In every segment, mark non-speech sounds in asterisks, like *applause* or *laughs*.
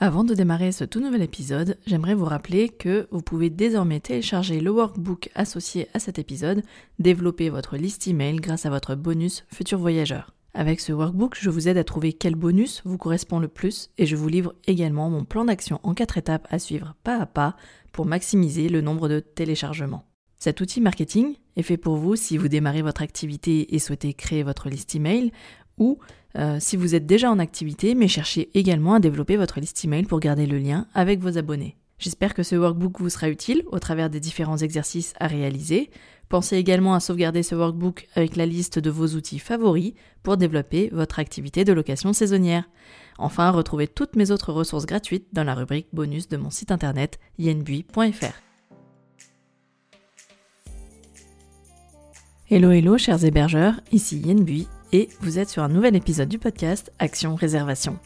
Avant de démarrer ce tout nouvel épisode, j'aimerais vous rappeler que vous pouvez désormais télécharger le workbook associé à cet épisode, développer votre liste email grâce à votre bonus Futur Voyageur. Avec ce workbook, je vous aide à trouver quel bonus vous correspond le plus et je vous livre également mon plan d'action en quatre étapes à suivre pas à pas pour maximiser le nombre de téléchargements. Cet outil marketing est fait pour vous si vous démarrez votre activité et souhaitez créer votre liste email ou euh, si vous êtes déjà en activité mais cherchez également à développer votre liste email pour garder le lien avec vos abonnés. J'espère que ce workbook vous sera utile au travers des différents exercices à réaliser. Pensez également à sauvegarder ce workbook avec la liste de vos outils favoris pour développer votre activité de location saisonnière. Enfin, retrouvez toutes mes autres ressources gratuites dans la rubrique bonus de mon site internet yenbui.fr. Hello hello chers hébergeurs, ici Yenbui et vous êtes sur un nouvel épisode du podcast Action Réservation.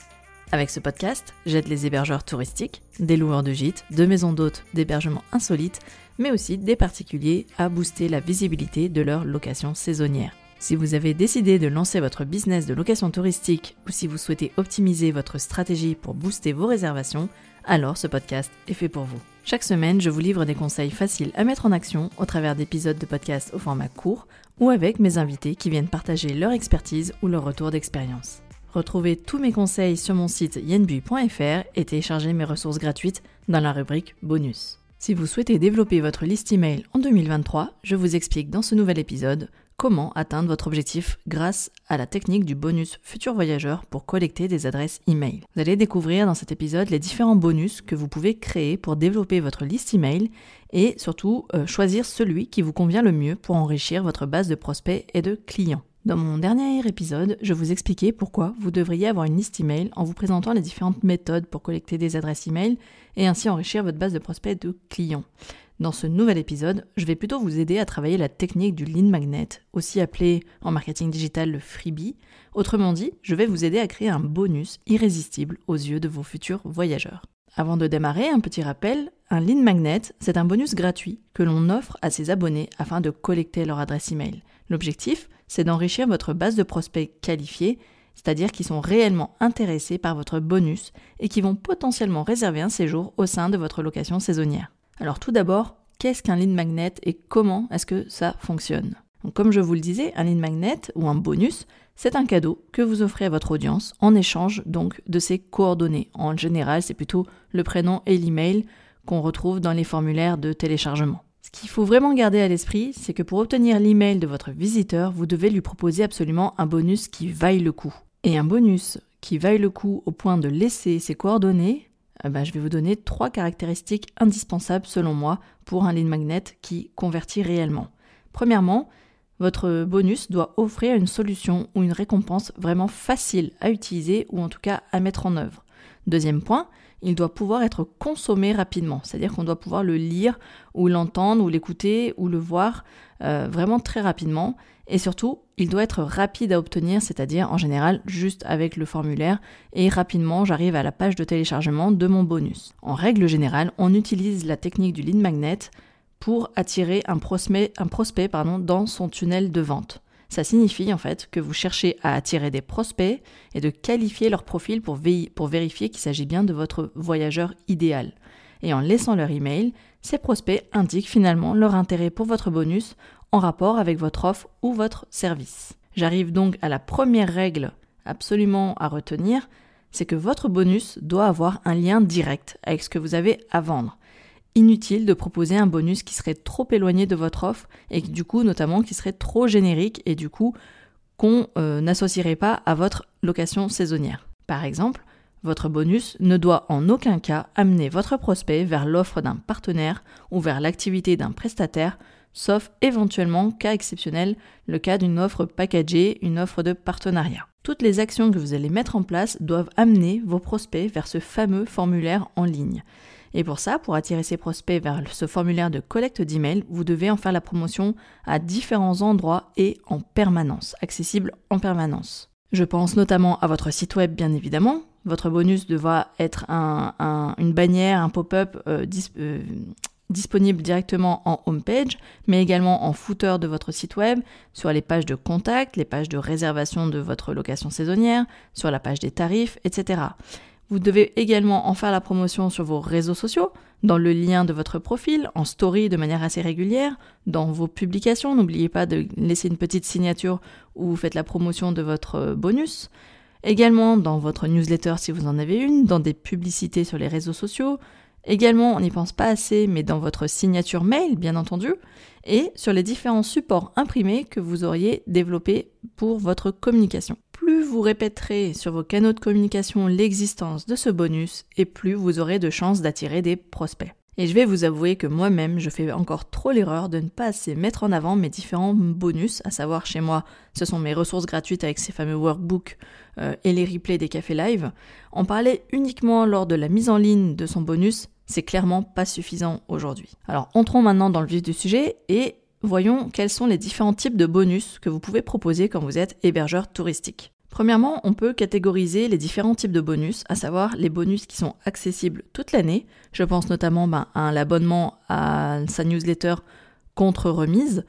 Avec ce podcast, j'aide les hébergeurs touristiques, des loueurs de gîtes, de maisons d'hôtes, d'hébergements insolites, mais aussi des particuliers à booster la visibilité de leur location saisonnière. Si vous avez décidé de lancer votre business de location touristique ou si vous souhaitez optimiser votre stratégie pour booster vos réservations, alors ce podcast est fait pour vous. Chaque semaine, je vous livre des conseils faciles à mettre en action au travers d'épisodes de podcast au format court ou avec mes invités qui viennent partager leur expertise ou leur retour d'expérience. Retrouvez tous mes conseils sur mon site yenbui.fr et téléchargez mes ressources gratuites dans la rubrique bonus. Si vous souhaitez développer votre liste email en 2023, je vous explique dans ce nouvel épisode comment atteindre votre objectif grâce à la technique du bonus futur voyageur pour collecter des adresses email. Vous allez découvrir dans cet épisode les différents bonus que vous pouvez créer pour développer votre liste email et surtout euh, choisir celui qui vous convient le mieux pour enrichir votre base de prospects et de clients. Dans mon dernier épisode, je vous expliquais pourquoi vous devriez avoir une liste email en vous présentant les différentes méthodes pour collecter des adresses email et ainsi enrichir votre base de prospects de clients. Dans ce nouvel épisode, je vais plutôt vous aider à travailler la technique du lead magnet, aussi appelé en marketing digital le freebie. Autrement dit, je vais vous aider à créer un bonus irrésistible aux yeux de vos futurs voyageurs. Avant de démarrer, un petit rappel, un lead magnet, c'est un bonus gratuit que l'on offre à ses abonnés afin de collecter leur adresse email. L'objectif, c'est d'enrichir votre base de prospects qualifiés, c'est-à-dire qui sont réellement intéressés par votre bonus et qui vont potentiellement réserver un séjour au sein de votre location saisonnière. Alors tout d'abord, qu'est-ce qu'un lead magnet et comment est-ce que ça fonctionne? Comme je vous le disais, un lead magnet ou un bonus, c'est un cadeau que vous offrez à votre audience en échange donc de ses coordonnées. En général, c'est plutôt le prénom et l'email qu'on retrouve dans les formulaires de téléchargement. Ce qu'il faut vraiment garder à l'esprit, c'est que pour obtenir l'email de votre visiteur, vous devez lui proposer absolument un bonus qui vaille le coup. Et un bonus qui vaille le coup au point de laisser ses coordonnées, bah, je vais vous donner trois caractéristiques indispensables selon moi pour un lead magnet qui convertit réellement. Premièrement, votre bonus doit offrir une solution ou une récompense vraiment facile à utiliser ou en tout cas à mettre en œuvre. Deuxième point, il doit pouvoir être consommé rapidement, c'est-à-dire qu'on doit pouvoir le lire ou l'entendre ou l'écouter ou le voir euh, vraiment très rapidement. Et surtout, il doit être rapide à obtenir, c'est-à-dire en général juste avec le formulaire et rapidement j'arrive à la page de téléchargement de mon bonus. En règle générale, on utilise la technique du lead magnet pour attirer un prospect, dans son tunnel de vente. Ça signifie en fait que vous cherchez à attirer des prospects et de qualifier leur profil pour, vérifier qu'il s'agit bien de votre voyageur idéal. Et en laissant leur email, ces prospects indiquent finalement leur intérêt pour votre bonus en rapport avec votre offre ou votre service. J'arrive donc à la première règle absolument à retenir, c'est que votre bonus doit avoir un lien direct avec ce que vous avez à vendre inutile de proposer un bonus qui serait trop éloigné de votre offre et du coup notamment qui serait trop générique et du coup qu'on euh, n'associerait pas à votre location saisonnière. Par exemple, votre bonus ne doit en aucun cas amener votre prospect vers l'offre d'un partenaire ou vers l'activité d'un prestataire, sauf éventuellement cas exceptionnel, le cas d'une offre packagée, une offre de partenariat. Toutes les actions que vous allez mettre en place doivent amener vos prospects vers ce fameux formulaire en ligne. Et pour ça, pour attirer ces prospects vers ce formulaire de collecte d'emails, vous devez en faire la promotion à différents endroits et en permanence, accessible en permanence. Je pense notamment à votre site web, bien évidemment. Votre bonus devra être une bannière, un pop-up euh, euh, disponible directement en homepage, mais également en footer de votre site web, sur les pages de contact, les pages de réservation de votre location saisonnière, sur la page des tarifs, etc. Vous devez également en faire la promotion sur vos réseaux sociaux, dans le lien de votre profil, en story de manière assez régulière, dans vos publications. N'oubliez pas de laisser une petite signature où vous faites la promotion de votre bonus. Également dans votre newsletter si vous en avez une, dans des publicités sur les réseaux sociaux, Également, on n'y pense pas assez, mais dans votre signature mail, bien entendu, et sur les différents supports imprimés que vous auriez développés pour votre communication. Plus vous répéterez sur vos canaux de communication l'existence de ce bonus, et plus vous aurez de chances d'attirer des prospects. Et je vais vous avouer que moi-même, je fais encore trop l'erreur de ne pas assez mettre en avant mes différents bonus, à savoir chez moi, ce sont mes ressources gratuites avec ces fameux workbooks euh, et les replays des cafés live. En parler uniquement lors de la mise en ligne de son bonus, c'est clairement pas suffisant aujourd'hui. Alors entrons maintenant dans le vif du sujet et voyons quels sont les différents types de bonus que vous pouvez proposer quand vous êtes hébergeur touristique. Premièrement, on peut catégoriser les différents types de bonus, à savoir les bonus qui sont accessibles toute l'année. Je pense notamment ben, à l'abonnement à sa newsletter contre remise.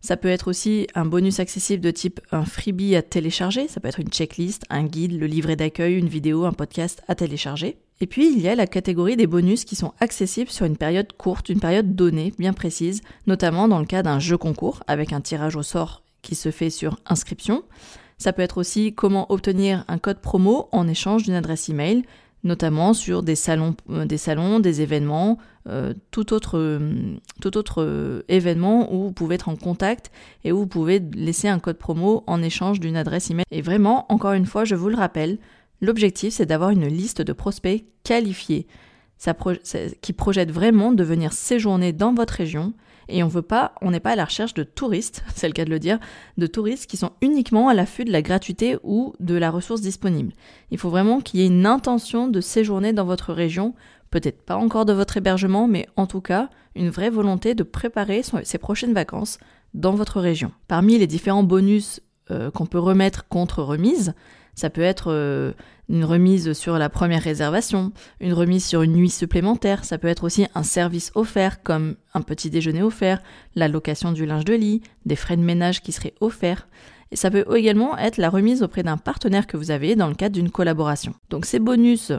Ça peut être aussi un bonus accessible de type un freebie à télécharger, ça peut être une checklist, un guide, le livret d'accueil, une vidéo, un podcast à télécharger. Et puis il y a la catégorie des bonus qui sont accessibles sur une période courte, une période donnée, bien précise, notamment dans le cas d'un jeu concours avec un tirage au sort qui se fait sur inscription. Ça peut être aussi comment obtenir un code promo en échange d'une adresse email, notamment sur des salons, euh, des, événements, euh, tout autre, euh, tout autre événement où vous pouvez être en contact et où vous pouvez laisser un code promo en échange d'une adresse email. Et vraiment, encore une fois, je vous le rappelle, l'objectif c'est d'avoir une liste de prospects qualifiés qui projettent vraiment de venir séjourner dans votre région et on veut pas, on n'est pas à la recherche de touristes, *laughs* c'est le cas de le dire, de touristes qui sont uniquement à l'affût de la gratuité ou de la ressource disponible. Il faut vraiment qu'il y ait une intention de séjourner dans votre région, peut-être pas encore de votre hébergement, mais en tout cas une vraie volonté de préparer ses prochaines vacances dans votre région. Parmi les différents bonus euh, qu'on peut remettre contre remise, ça peut être euh, une remise sur la première réservation, une remise sur une nuit supplémentaire, ça peut être aussi un service offert comme un petit déjeuner offert, la location du linge de lit, des frais de ménage qui seraient offerts. Et ça peut également être la remise auprès d'un partenaire que vous avez dans le cadre d'une collaboration. Donc ces bonus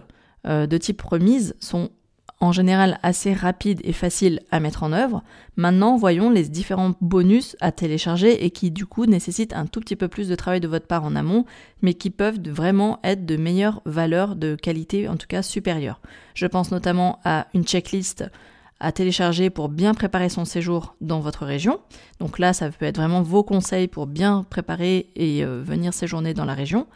euh, de type remise sont en général assez rapide et facile à mettre en œuvre. Maintenant, voyons les différents bonus à télécharger et qui du coup nécessitent un tout petit peu plus de travail de votre part en amont, mais qui peuvent vraiment être de meilleures valeurs de qualité, en tout cas supérieure. Je pense notamment à une checklist à télécharger pour bien préparer son séjour dans votre région. Donc là, ça peut être vraiment vos conseils pour bien préparer et euh, venir séjourner dans la région.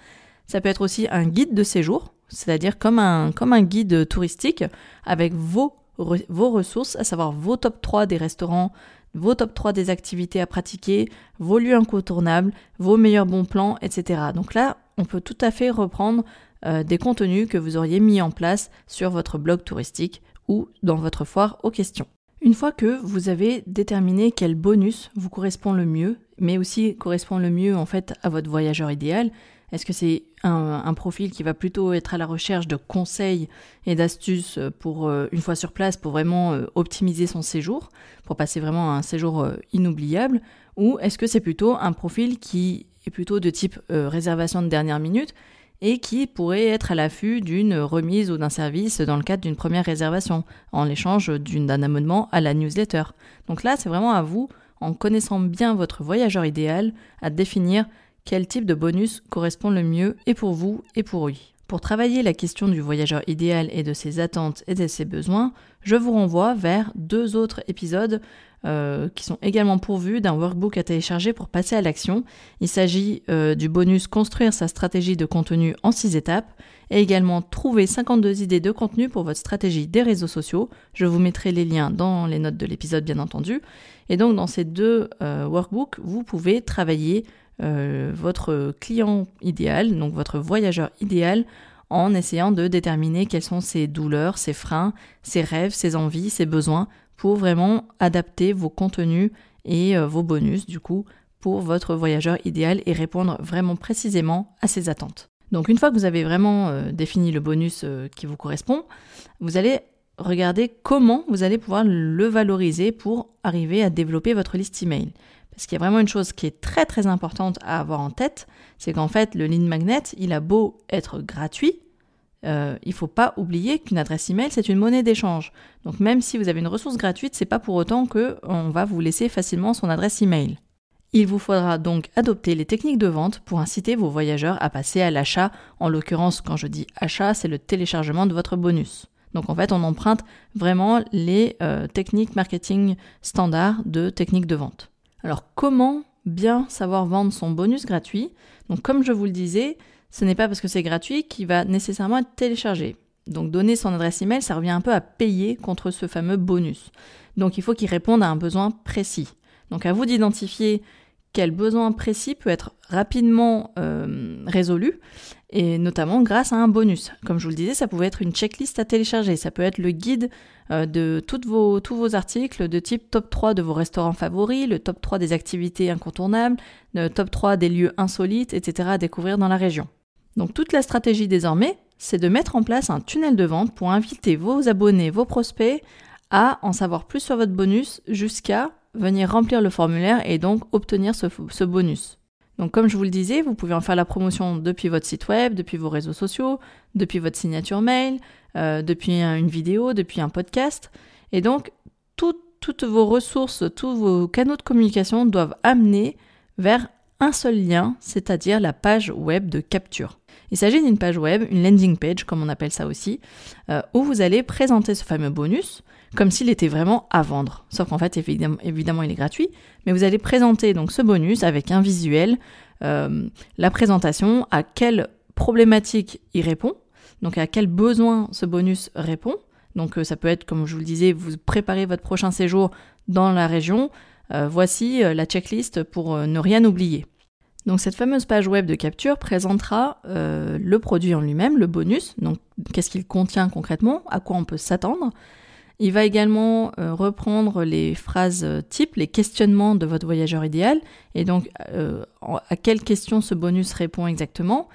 Ça peut être aussi un guide de séjour c'est-à-dire comme un, guide touristique avec vos, vos ressources, à savoir vos top 3 des restaurants, vos top 3 des activités à pratiquer, vos lieux incontournables, vos meilleurs bons plans, etc. Donc là, on peut tout à fait reprendre euh, des contenus que vous auriez mis en place sur votre blog touristique ou dans votre foire aux questions. Une fois que vous avez déterminé quel bonus vous correspond le mieux, mais aussi correspond le mieux en fait à votre voyageur idéal, est-ce que c'est un, profil qui va plutôt être à la recherche de conseils et d'astuces pour, euh, une fois sur place, pour vraiment euh, optimiser son séjour, pour passer vraiment un séjour euh, inoubliable Ou est-ce que c'est plutôt un profil qui est plutôt de type réservation de dernière minute et qui pourrait être à l'affût d'une remise ou d'un service dans le cadre d'une première réservation, en l'échange d'un abonnement à la newsletter? Donc là, c'est vraiment à vous, en connaissant bien votre voyageur idéal, à définir quel type de bonus correspond le mieux et pour vous et pour lui. Pour travailler la question du voyageur idéal et de ses attentes et de ses besoins, je vous renvoie vers deux autres épisodes euh, qui sont également pourvus d'un workbook à télécharger pour passer à l'action. Il s'agit euh, du bonus Construire sa stratégie de contenu en 6 étapes et également Trouver 52 idées de contenu pour votre stratégie des réseaux sociaux. Je vous mettrai les liens dans les notes de l'épisode bien entendu. Et donc dans ces deux euh, workbooks, vous pouvez travailler euh, votre client idéal, donc votre voyageur idéal, en essayant de déterminer quelles sont ses douleurs, ses freins, ses rêves, ses envies, ses besoins, pour vraiment adapter vos contenus et euh, vos bonus, du coup, pour votre voyageur idéal et répondre vraiment précisément à ses attentes. Donc une fois que vous avez vraiment euh, défini le bonus qui vous correspond, vous allez regarder comment vous allez pouvoir le valoriser pour arriver à développer votre liste email. Qu'il y a vraiment une chose qui est très très importante à avoir en tête, c'est qu'en fait le lead magnet, il a beau être gratuit, euh, il faut pas oublier qu'une adresse email, c'est une monnaie d'échange. Donc même si vous avez une ressource gratuite, c'est pas pour autant qu'on va vous laisser facilement son adresse email. Il vous faudra donc adopter les techniques de vente pour inciter vos voyageurs à passer à l'achat. En l'occurrence, quand je dis achat, c'est le téléchargement de votre bonus. Donc en fait, on emprunte vraiment les euh, techniques marketing standards de techniques de vente. Alors comment bien savoir vendre son bonus gratuit? Donc comme je vous le disais, ce n'est pas parce que c'est gratuit qu'il va nécessairement être téléchargé. Donc donner son adresse email, ça revient un peu à payer contre ce fameux bonus. Donc il faut qu'il réponde à un besoin précis. Donc à vous d'identifier quel besoin précis peut être rapidement euh, résolu, et notamment grâce à un bonus. Comme je vous le disais, ça pouvait être une checklist à télécharger, ça peut être le guide euh, de tous vos articles de type top 3 de vos restaurants favoris, le top 3 des activités incontournables, le top 3 des lieux insolites, etc. à découvrir dans la région. Donc toute la stratégie désormais, c'est de mettre en place un tunnel de vente pour inviter vos abonnés, vos prospects à en savoir plus sur votre bonus jusqu'à venir remplir le formulaire et donc obtenir ce, bonus. Donc comme je vous le disais, vous pouvez en faire la promotion depuis votre site web, depuis vos réseaux sociaux, depuis votre signature mail, euh, depuis une vidéo, depuis un podcast. Et donc toutes vos ressources, tous vos canaux de communication doivent amener vers un seul lien, c'est-à-dire la page web de capture. Il s'agit d'une page web, une landing page comme on appelle ça aussi, euh, où vous allez présenter ce fameux bonus comme s'il était vraiment à vendre. Sauf qu'en fait, évidemment, il est gratuit, mais vous allez présenter donc ce bonus avec un visuel, euh, la présentation, à quelle problématique il répond, donc à quel besoin ce bonus répond. Donc euh, ça peut être, comme je vous le disais, vous préparez votre prochain séjour dans la région. Euh, voici la checklist pour ne rien oublier. Donc cette fameuse page web de capture présentera le produit en lui-même, le bonus, donc qu'est-ce qu'il contient concrètement, à quoi on peut s'attendre, il va également euh, reprendre les phrases euh, types, les questionnements de votre voyageur idéal, et donc euh, à quelles questions ce bonus répond exactement.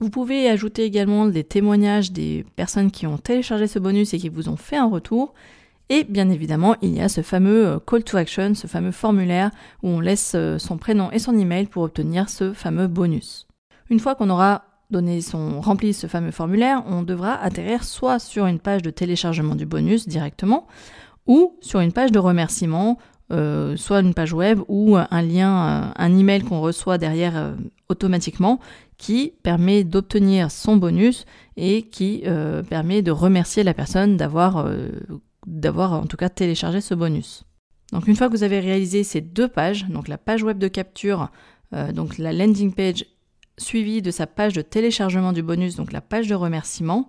Vous pouvez ajouter également des témoignages des personnes qui ont téléchargé ce bonus et qui vous ont fait un retour. Et bien évidemment, il y a ce fameux call to action, ce fameux formulaire où on laisse son prénom et son email pour obtenir ce fameux bonus. Une fois qu'on aura donner son, rempli ce fameux formulaire, on devra atterrir soit sur une page de téléchargement du bonus directement, ou sur une page de remerciement, euh, soit une page web ou un lien, euh, un email qu'on reçoit derrière euh, automatiquement qui permet d'obtenir son bonus et qui permet de remercier la personne d'avoir d'avoir en tout cas téléchargé ce bonus. Donc une fois que vous avez réalisé ces deux pages, donc la page web de capture, donc la landing page suivi de sa page de téléchargement du bonus, donc la page de remerciement,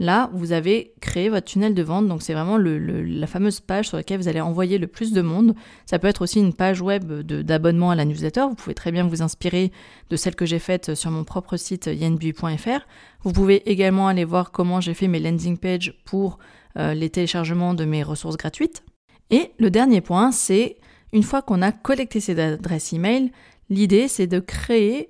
là, vous avez créé votre tunnel de vente. Donc, c'est vraiment la fameuse page sur laquelle vous allez envoyer le plus de monde. Ça peut être aussi une page web d'abonnement à la newsletter. Vous pouvez très bien vous inspirer de celle que j'ai faite sur mon propre site yenbui.fr. Vous pouvez également aller voir comment j'ai fait mes landing pages pour euh, les téléchargements de mes ressources gratuites. Et le dernier point, c'est une fois qu'on a collecté ces adresses email, l'idée c'est de créer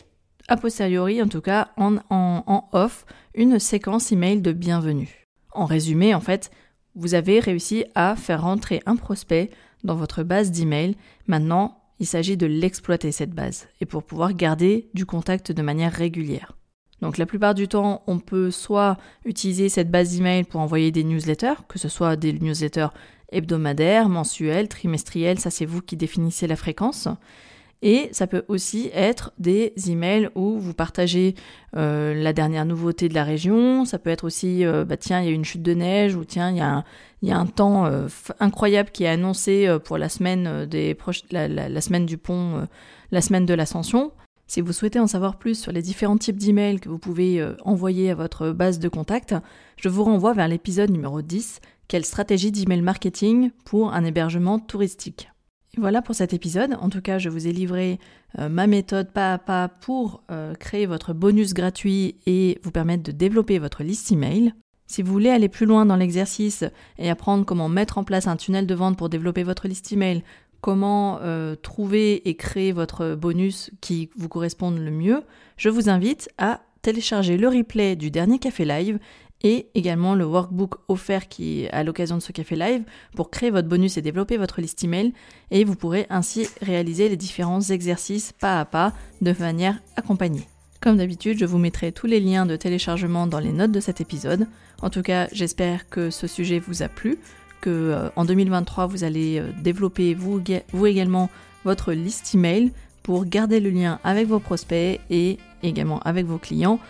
a posteriori en tout cas en, en, off, une séquence email de bienvenue. En résumé, en fait, vous avez réussi à faire rentrer un prospect dans votre base d'email. Maintenant, il s'agit de l'exploiter cette base et pour pouvoir garder du contact de manière régulière. Donc la plupart du temps, on peut soit utiliser cette base d'email pour envoyer des newsletters, que ce soit des newsletters hebdomadaires, mensuels, trimestriels, ça c'est vous qui définissez la fréquence. Et ça peut aussi être des emails où vous partagez euh, la dernière nouveauté de la région. Ça peut être aussi, euh, bah tiens, il y a une chute de neige ou tiens, il y a un, temps euh, incroyable qui est annoncé pour la semaine la, semaine du pont, la semaine de l'ascension. Si vous souhaitez en savoir plus sur les différents types d'emails que vous pouvez envoyer à votre base de contact, je vous renvoie vers l'épisode numéro 10, quelle stratégie d'email marketing pour un hébergement touristique. Voilà pour cet épisode. En tout cas, je vous ai livré euh, ma méthode pas à pas pour euh, créer votre bonus gratuit et vous permettre de développer votre liste email. Si vous voulez aller plus loin dans l'exercice et apprendre comment mettre en place un tunnel de vente pour développer votre liste email, comment euh, trouver et créer votre bonus qui vous corresponde le mieux, je vous invite à télécharger le replay du dernier café live et également le workbook offert qui à l'occasion de ce café live pour créer votre bonus et développer votre liste email et vous pourrez ainsi réaliser les différents exercices pas à pas de manière accompagnée. Comme d'habitude, je vous mettrai tous les liens de téléchargement dans les notes de cet épisode. En tout cas, j'espère que ce sujet vous a plu, que euh, en 2023 vous allez euh, développer vous, vous également votre liste email pour garder le lien avec vos prospects et également avec vos clients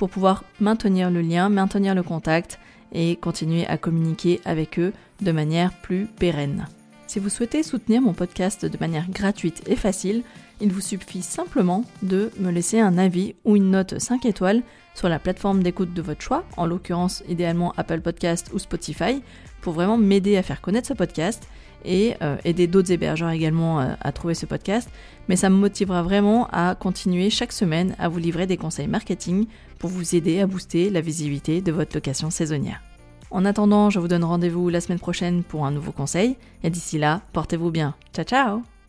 pour pouvoir maintenir le lien, maintenir le contact et continuer à communiquer avec eux de manière plus pérenne. Si vous souhaitez soutenir mon podcast de manière gratuite et facile, il vous suffit simplement de me laisser un avis ou une note 5 étoiles sur la plateforme d'écoute de votre choix, en l'occurrence idéalement Apple Podcast ou Spotify, pour vraiment m'aider à faire connaître ce podcast et euh, aider d'autres hébergeurs également euh, à trouver ce podcast. Mais ça me motivera vraiment à continuer chaque semaine à vous livrer des conseils marketing pour vous aider à booster la visibilité de votre location saisonnière. En attendant, je vous donne rendez-vous la semaine prochaine pour un nouveau conseil. Et d'ici là, portez-vous bien. Ciao ciao